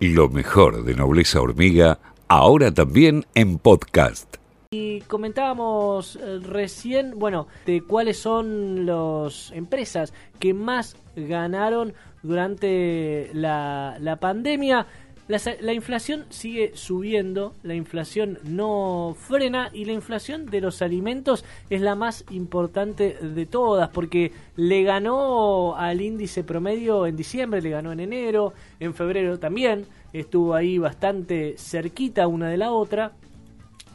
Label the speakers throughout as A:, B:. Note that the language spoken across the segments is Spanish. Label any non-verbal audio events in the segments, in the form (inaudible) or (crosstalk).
A: Lo mejor de Nobleza Hormiga, ahora también en podcast.
B: Y comentábamos eh, recién, bueno, de cuáles son las empresas que más ganaron durante la, la pandemia. La, la, inflación sigue subiendo, la inflación no frena y la inflación de los alimentos es la más importante de todas porque le ganó al índice promedio en diciembre, le ganó en enero, en febrero también, estuvo ahí bastante cerquita una de la otra.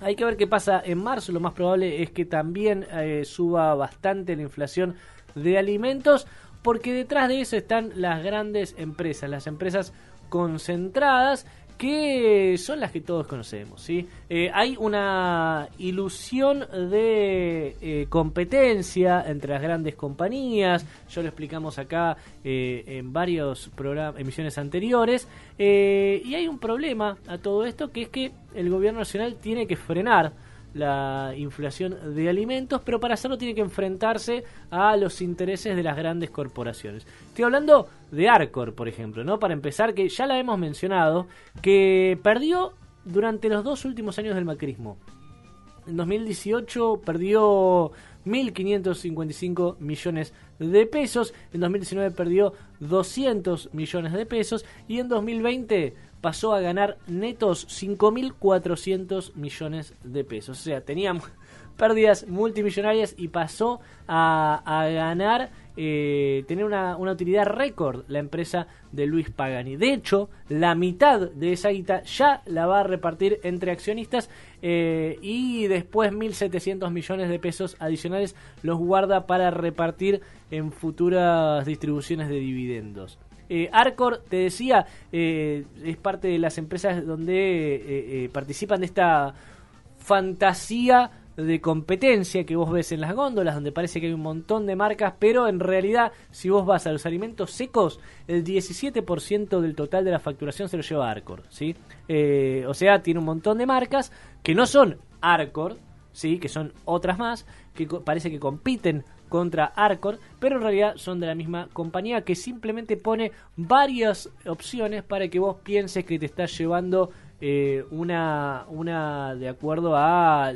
B: Hay que ver qué pasa en marzo, lo más probable es que también eh, suba bastante la inflación de alimentos porque detrás de eso están las grandes empresas, las empresas concentradas que son las que todos conocemos. ¿sí? Eh, hay una ilusión de eh, competencia entre las grandes compañías, ya lo explicamos acá eh, en varios emisiones anteriores, y hay un problema a todo esto que es que el gobierno nacional tiene que frenar la inflación de alimentos, pero para hacerlo tiene que enfrentarse a los intereses de las grandes corporaciones. Estoy hablando de Arcor, por ejemplo, ¿no? Para empezar, que ya la hemos mencionado, que perdió durante los dos últimos años del macrismo. En 2018 perdió 1.555 millones de pesos, en 2019 perdió 200 millones de pesos y en 2020 pasó a ganar netos 5.400 millones de pesos. O sea, teníamos (laughs) pérdidas multimillonarias y pasó a, ganar, eh, tener una, utilidad récord la empresa de Luis Pagani. De hecho, la mitad de esa guita ya la va a repartir entre accionistas eh, y después 1.700 millones de pesos adicionales los guarda para repartir en futuras distribuciones de dividendos. Eh, Arcor, te decía, es parte de las empresas donde participan de esta fantasía de competencia que vos ves en las góndolas, donde parece que hay un montón de marcas, pero en realidad, si vos vas a los alimentos secos, el 17% del total de la facturación se lo lleva Arcor, ¿sí? o sea, tiene un montón de marcas que no son Arcor, ¿sí? Que son otras más, que parece que compiten contra Arcor, pero en realidad son de la misma compañía que simplemente pone varias opciones para que vos pienses que te estás llevando eh, una, una de acuerdo a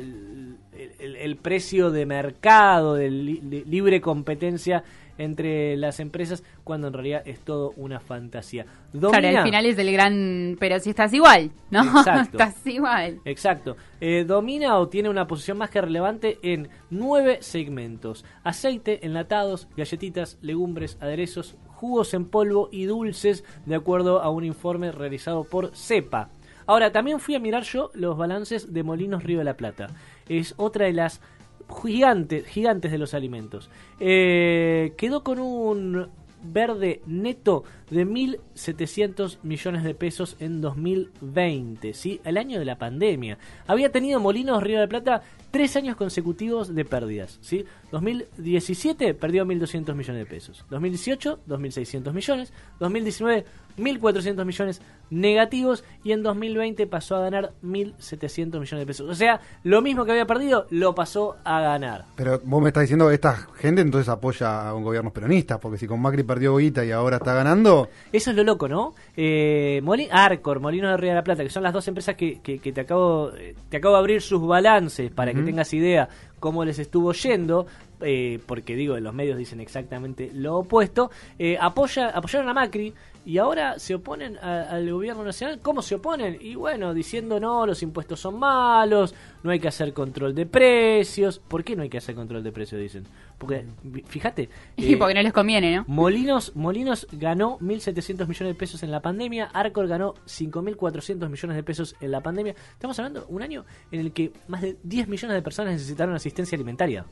B: el, precio de mercado, de libre competencia entre las empresas, cuando en realidad es todo una fantasía.
C: claro, al final es el gran... Pero si estás igual, ¿no? (laughs)
B: Exacto.
C: estás igual.
B: Exacto. Eh, domina o tiene una posición más que relevante en nueve segmentos. Aceite, enlatados, galletitas, legumbres, aderezos, jugos en polvo y dulces, de acuerdo a un informe realizado por CEPA. Ahora, también fui a mirar yo los balances de Molinos Río de la Plata. Es otra de las gigantes, gigantes de los alimentos. Eh, quedó con un verde neto de 1.700 millones de pesos en 2020, ¿sí? el año de la pandemia. Había tenido Molinos Río de Plata tres años consecutivos de pérdidas. ¿sí? 2017 perdió 1.200 millones de pesos. 2018, 2.600 millones. 2019, 1.400 millones negativos. Y en 2020 pasó a ganar 1.700 millones de pesos. O sea, lo mismo que había perdido, lo pasó a ganar.
D: Pero vos me estás diciendo que esta gente entonces apoya a un gobierno peronista, porque si con Macri perdió guita y ahora está ganando...
B: Eso es lo loco, ¿no? Eh, Arcor, Molino de Río de la Plata, que son las dos empresas que, que, te, acabo, te acabo de abrir sus balances para que tengas idea cómo les estuvo yendo, eh, porque digo, los medios dicen exactamente lo opuesto, eh, apoya, apoyaron a Macri y ahora se oponen al gobierno nacional. ¿Cómo se oponen? Y bueno, diciendo no, los impuestos son malos, no hay que hacer control de precios. ¿Por qué no hay que hacer control de precios? Dicen. Porque, fíjate. (laughs)
C: Y porque no les conviene, ¿no?
B: Molinos, Molinos ganó 1.700 millones de pesos en la pandemia, Arcor ganó 5.400 millones de pesos en la pandemia. Estamos hablando de un año en el que más de 10 millones de personas necesitaron asistencia alimentaria.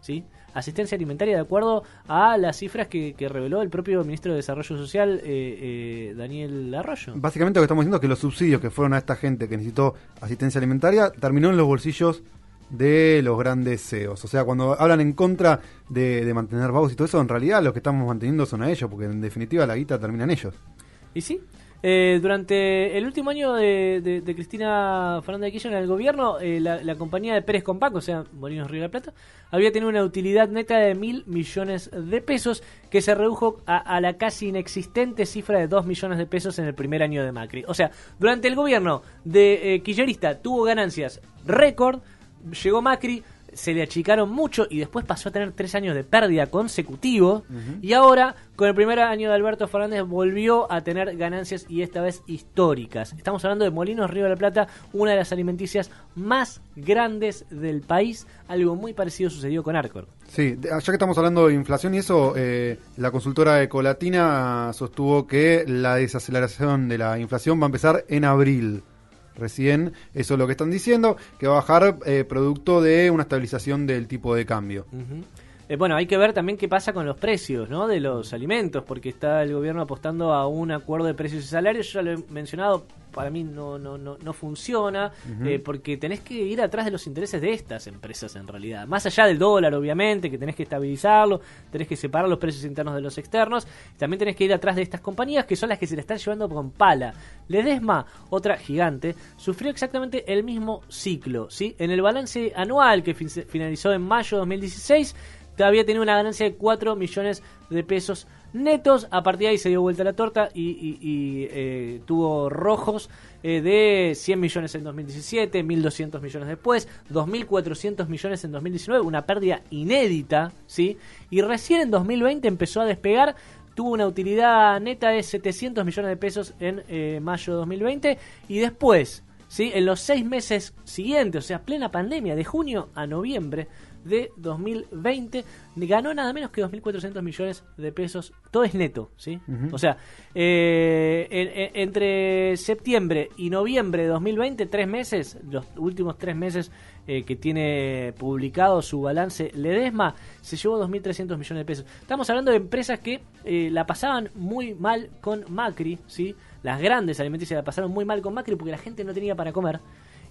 B: ¿Sí? Asistencia alimentaria de acuerdo a las cifras que, reveló el propio ministro de Desarrollo Social, eh, eh, Daniel Arroyo.
D: Básicamente lo que estamos diciendo es que los subsidios que fueron a esta gente que necesitó asistencia alimentaria terminó en los bolsillos de los grandes CEOs. O sea, cuando hablan en contra de, mantener vagos y todo eso, en realidad los que estamos manteniendo son a ellos, porque en definitiva la guita termina en ellos.
B: Y sí, Eh, durante el último año de, Cristina Fernández de Kirchner en el gobierno, eh, la, compañía de Pérez Compac, o sea, Molinos Río de la Plata, había tenido una utilidad neta de mil millones de pesos que se redujo a, a la casi inexistente cifra de dos millones de pesos en el primer año de Macri. O sea, durante el gobierno de eh, Kirchnerista tuvo ganancias récord, llegó Macri, se le achicaron mucho y después pasó a tener tres años de pérdida consecutivo y ahora con el primer año de Alberto Fernández volvió a tener ganancias y esta vez históricas. Estamos hablando de Molinos Río de la Plata, una de las alimenticias más grandes del país. Algo muy parecido sucedió con Arcor.
D: Sí, de- ya que estamos hablando de inflación y eso, eh, la consultora Ecolatina sostuvo que la desaceleración de la inflación va a empezar en abril. Recién, eso es lo que están diciendo, que va a bajar eh, producto de una estabilización del tipo de cambio.
B: Eh, bueno, hay que ver también qué pasa con los precios ¿no? de los alimentos, porque está el gobierno apostando a un acuerdo de precios y salarios. Yo ya lo he mencionado, para mí no, no, no, no funciona, eh, porque tenés que ir atrás de los intereses de estas empresas en realidad. Más allá del dólar, obviamente, que tenés que estabilizarlo, tenés que separar los precios internos de los externos, también tenés que ir atrás de estas compañías que son las que se la están llevando con pala. Ledesma, otra gigante, sufrió exactamente el mismo ciclo. ¿sí? En el balance anual que fin- finalizó en mayo de 2016, había tenido una ganancia de 4 millones de pesos netos. A partir de ahí se dio vuelta la torta y, y- eh, tuvo rojos eh, de 100 millones en 2017, 1.200 millones después, 2.400 millones en 2019, una pérdida inédita, ¿sí? Y recién en 2020 empezó a despegar. Tuvo una utilidad neta de 700 millones de pesos en eh, mayo de 2020 y después, ¿sí? en los seis meses siguientes, o sea, plena pandemia, de junio a noviembre, de 2020 ganó nada menos que 2.400 millones de pesos. Todo es neto, ¿sí? O sea, eh, en- en- entre septiembre y noviembre de 2020, tres meses, los últimos tres meses eh, que tiene publicado su balance Ledesma, se llevó 2.300 millones de pesos. Estamos hablando de empresas que eh, la pasaban muy mal con Macri, ¿sí? Las grandes alimenticias la pasaron muy mal con Macri porque la gente no tenía para comer.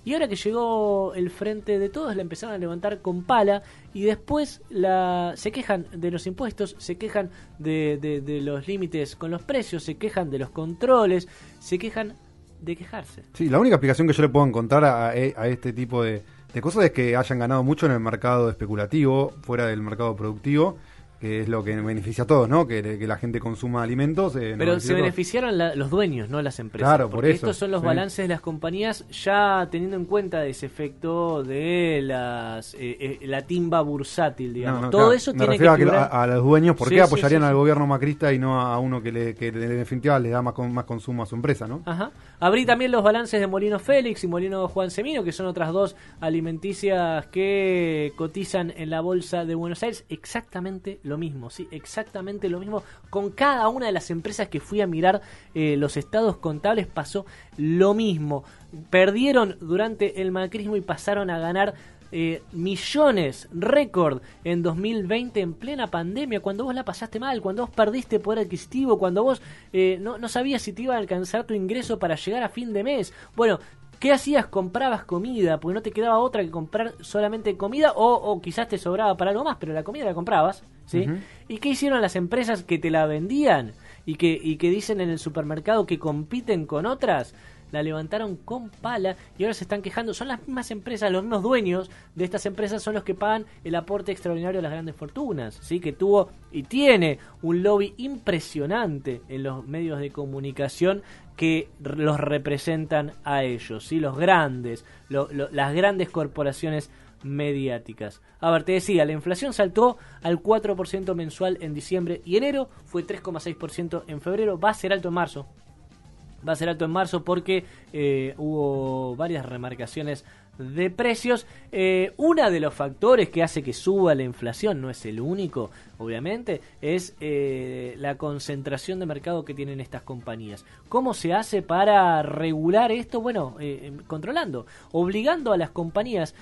B: Y ahora que llegó el frente de todos, la empezaron a levantar con pala y después la, se quejan de los impuestos, se quejan de, de- de los límites con los precios, se quejan de los controles, se quejan de quejarse.
D: Sí, la única explicación que yo le puedo encontrar a, a este tipo de, de cosas es que hayan ganado mucho en el mercado especulativo, fuera del mercado productivo, que es lo que beneficia a todos, ¿no? Que, que la gente consuma alimentos. eh,
B: Pero se beneficiaron la- los dueños, no las empresas.
D: Claro, por eso,
B: estos son los
D: sí.
B: balances de las compañías ya teniendo en cuenta ese efecto de las eh, eh, la timba bursátil, digamos.
D: No, no,
B: Todo
D: claro,
B: eso
D: me
B: tiene que
D: refiero que a, a los dueños, ¿por
B: Sí,
D: qué
B: sí,
D: apoyarían al gobierno macrista y no a uno que, le, que en definitiva le da más, con- más consumo a su empresa, ¿no?
B: Ajá. Abrí también los balances de Molino Félix y Molino Juan Semino, que son otras dos alimenticias que cotizan en la bolsa de Buenos Aires. Exactamente lo mismo, sí, exactamente lo mismo. Con cada una de las empresas que fui a mirar eh, los estados contables pasó lo mismo. Perdieron durante el macrismo y pasaron a ganar eh, millones, récord en 2020 en plena pandemia, cuando vos la pasaste mal, cuando vos perdiste poder adquisitivo, cuando vos eh, no, no sabías si te iba a alcanzar tu ingreso para llegar a fin de mes. Bueno, ¿qué hacías? Comprabas comida, porque no te quedaba otra que comprar solamente comida o, o quizás te sobraba para algo más, pero la comida la comprabas, ¿sí? ¿Y qué hicieron las empresas que te la vendían y que, y que dicen en el supermercado que compiten con otras? La levantaron con pala y ahora se están quejando. Son las mismas empresas, los mismos dueños de estas empresas son los que pagan el aporte extraordinario a las grandes fortunas, ¿sí? que tuvo y tiene un lobby impresionante en los medios de comunicación que los representan a ellos, ¿sí? los grandes, las grandes corporaciones mediáticas. A ver, te decía, la inflación saltó al 4% mensual en diciembre y enero, fue 3,6% en febrero, va a ser alto en marzo, va a ser alto en marzo porque eh, hubo varias remarcaciones de precios. Eh, uno de los factores que hace que suba la inflación, no es el único, obviamente, es eh, la concentración de mercado que tienen estas compañías. ¿Cómo se hace para regular esto? Bueno, eh, eh, controlando, obligando a las compañías,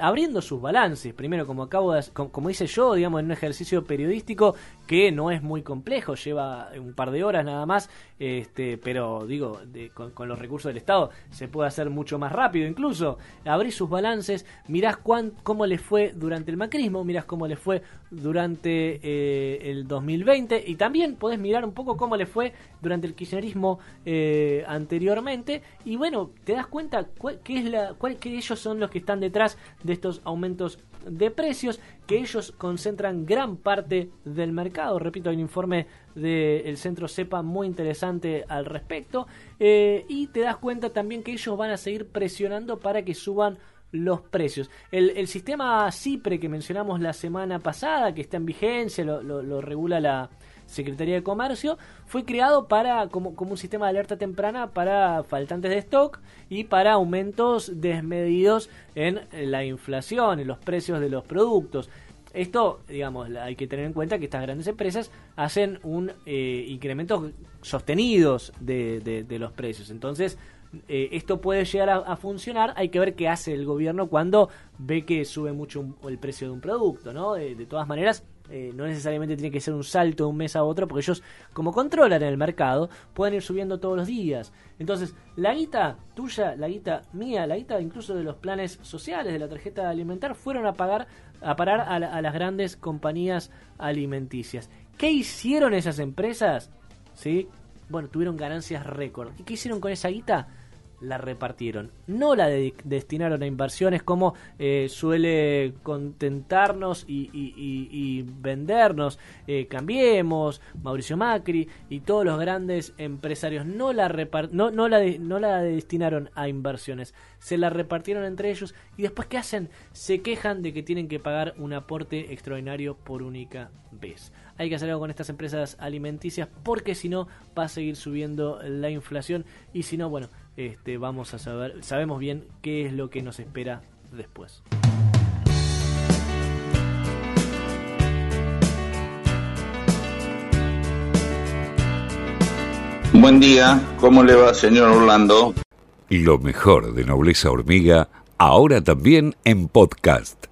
B: abriendo sus balances. Primero, como acabo de, como, como hice yo, digamos, en un ejercicio periodístico que no es muy complejo, lleva un par de horas nada más, este, pero digo, con, los recursos del Estado se puede hacer mucho más rápido incluso. abrís sus balances, mirás cómo les fue durante el macrismo, mirás cómo les fue durante eh, el 2020 y también podés mirar un poco cómo les fue durante el kirchnerismo eh, anteriormente y bueno, te das cuenta que, es la, cuál, que ellos son los que están detrás de estos aumentos de precios, que ellos concentran gran parte del mercado. Repito, hay un informe del centro CEPA muy interesante al respecto. Eh, y te das cuenta también que ellos van a seguir presionando para que suban los precios. El, sistema CIPRE que mencionamos la semana pasada, que está en vigencia, lo regula la, Secretaría de Comercio, fue creado para como, como un sistema de alerta temprana para faltantes de stock y para aumentos desmedidos en la inflación, en los precios de los productos. Esto, digamos, hay que tener en cuenta que estas grandes empresas hacen un eh, incremento sostenidos de, de, los precios. Entonces, eh, esto puede llegar a, funcionar. Hay que ver qué hace el gobierno cuando ve que sube mucho el precio de un producto, ¿no? de todas maneras, eh, no necesariamente tiene que ser un salto de un mes a otro, porque ellos, como controlan el mercado, pueden ir subiendo todos los días. Entonces, la guita tuya, la guita mía, la guita incluso de los planes sociales, de la tarjeta alimentar, fueron a pagar, a parar a, las grandes compañías alimenticias. ¿Qué hicieron esas empresas? ¿Sí? Bueno, tuvieron ganancias récord. ¿Y qué hicieron con esa guita? La repartieron. No la destinaron a inversiones como eh, suele contentarnos y, vendernos eh, Cambiemos, Mauricio Macri y todos los grandes empresarios. No la, no, no, la no la destinaron a inversiones. Se la repartieron entre ellos y después ¿qué hacen? Se quejan de que tienen que pagar un aporte extraordinario por única vez. Hay que hacer algo con estas empresas alimenticias porque si no va a seguir subiendo la inflación y si no, bueno, este, vamos a saber, sabemos bien qué es lo que nos espera después.
E: Buen día, ¿cómo le va, señor Orlando?
A: Lo mejor de Nobleza Hormiga, ahora también en podcast.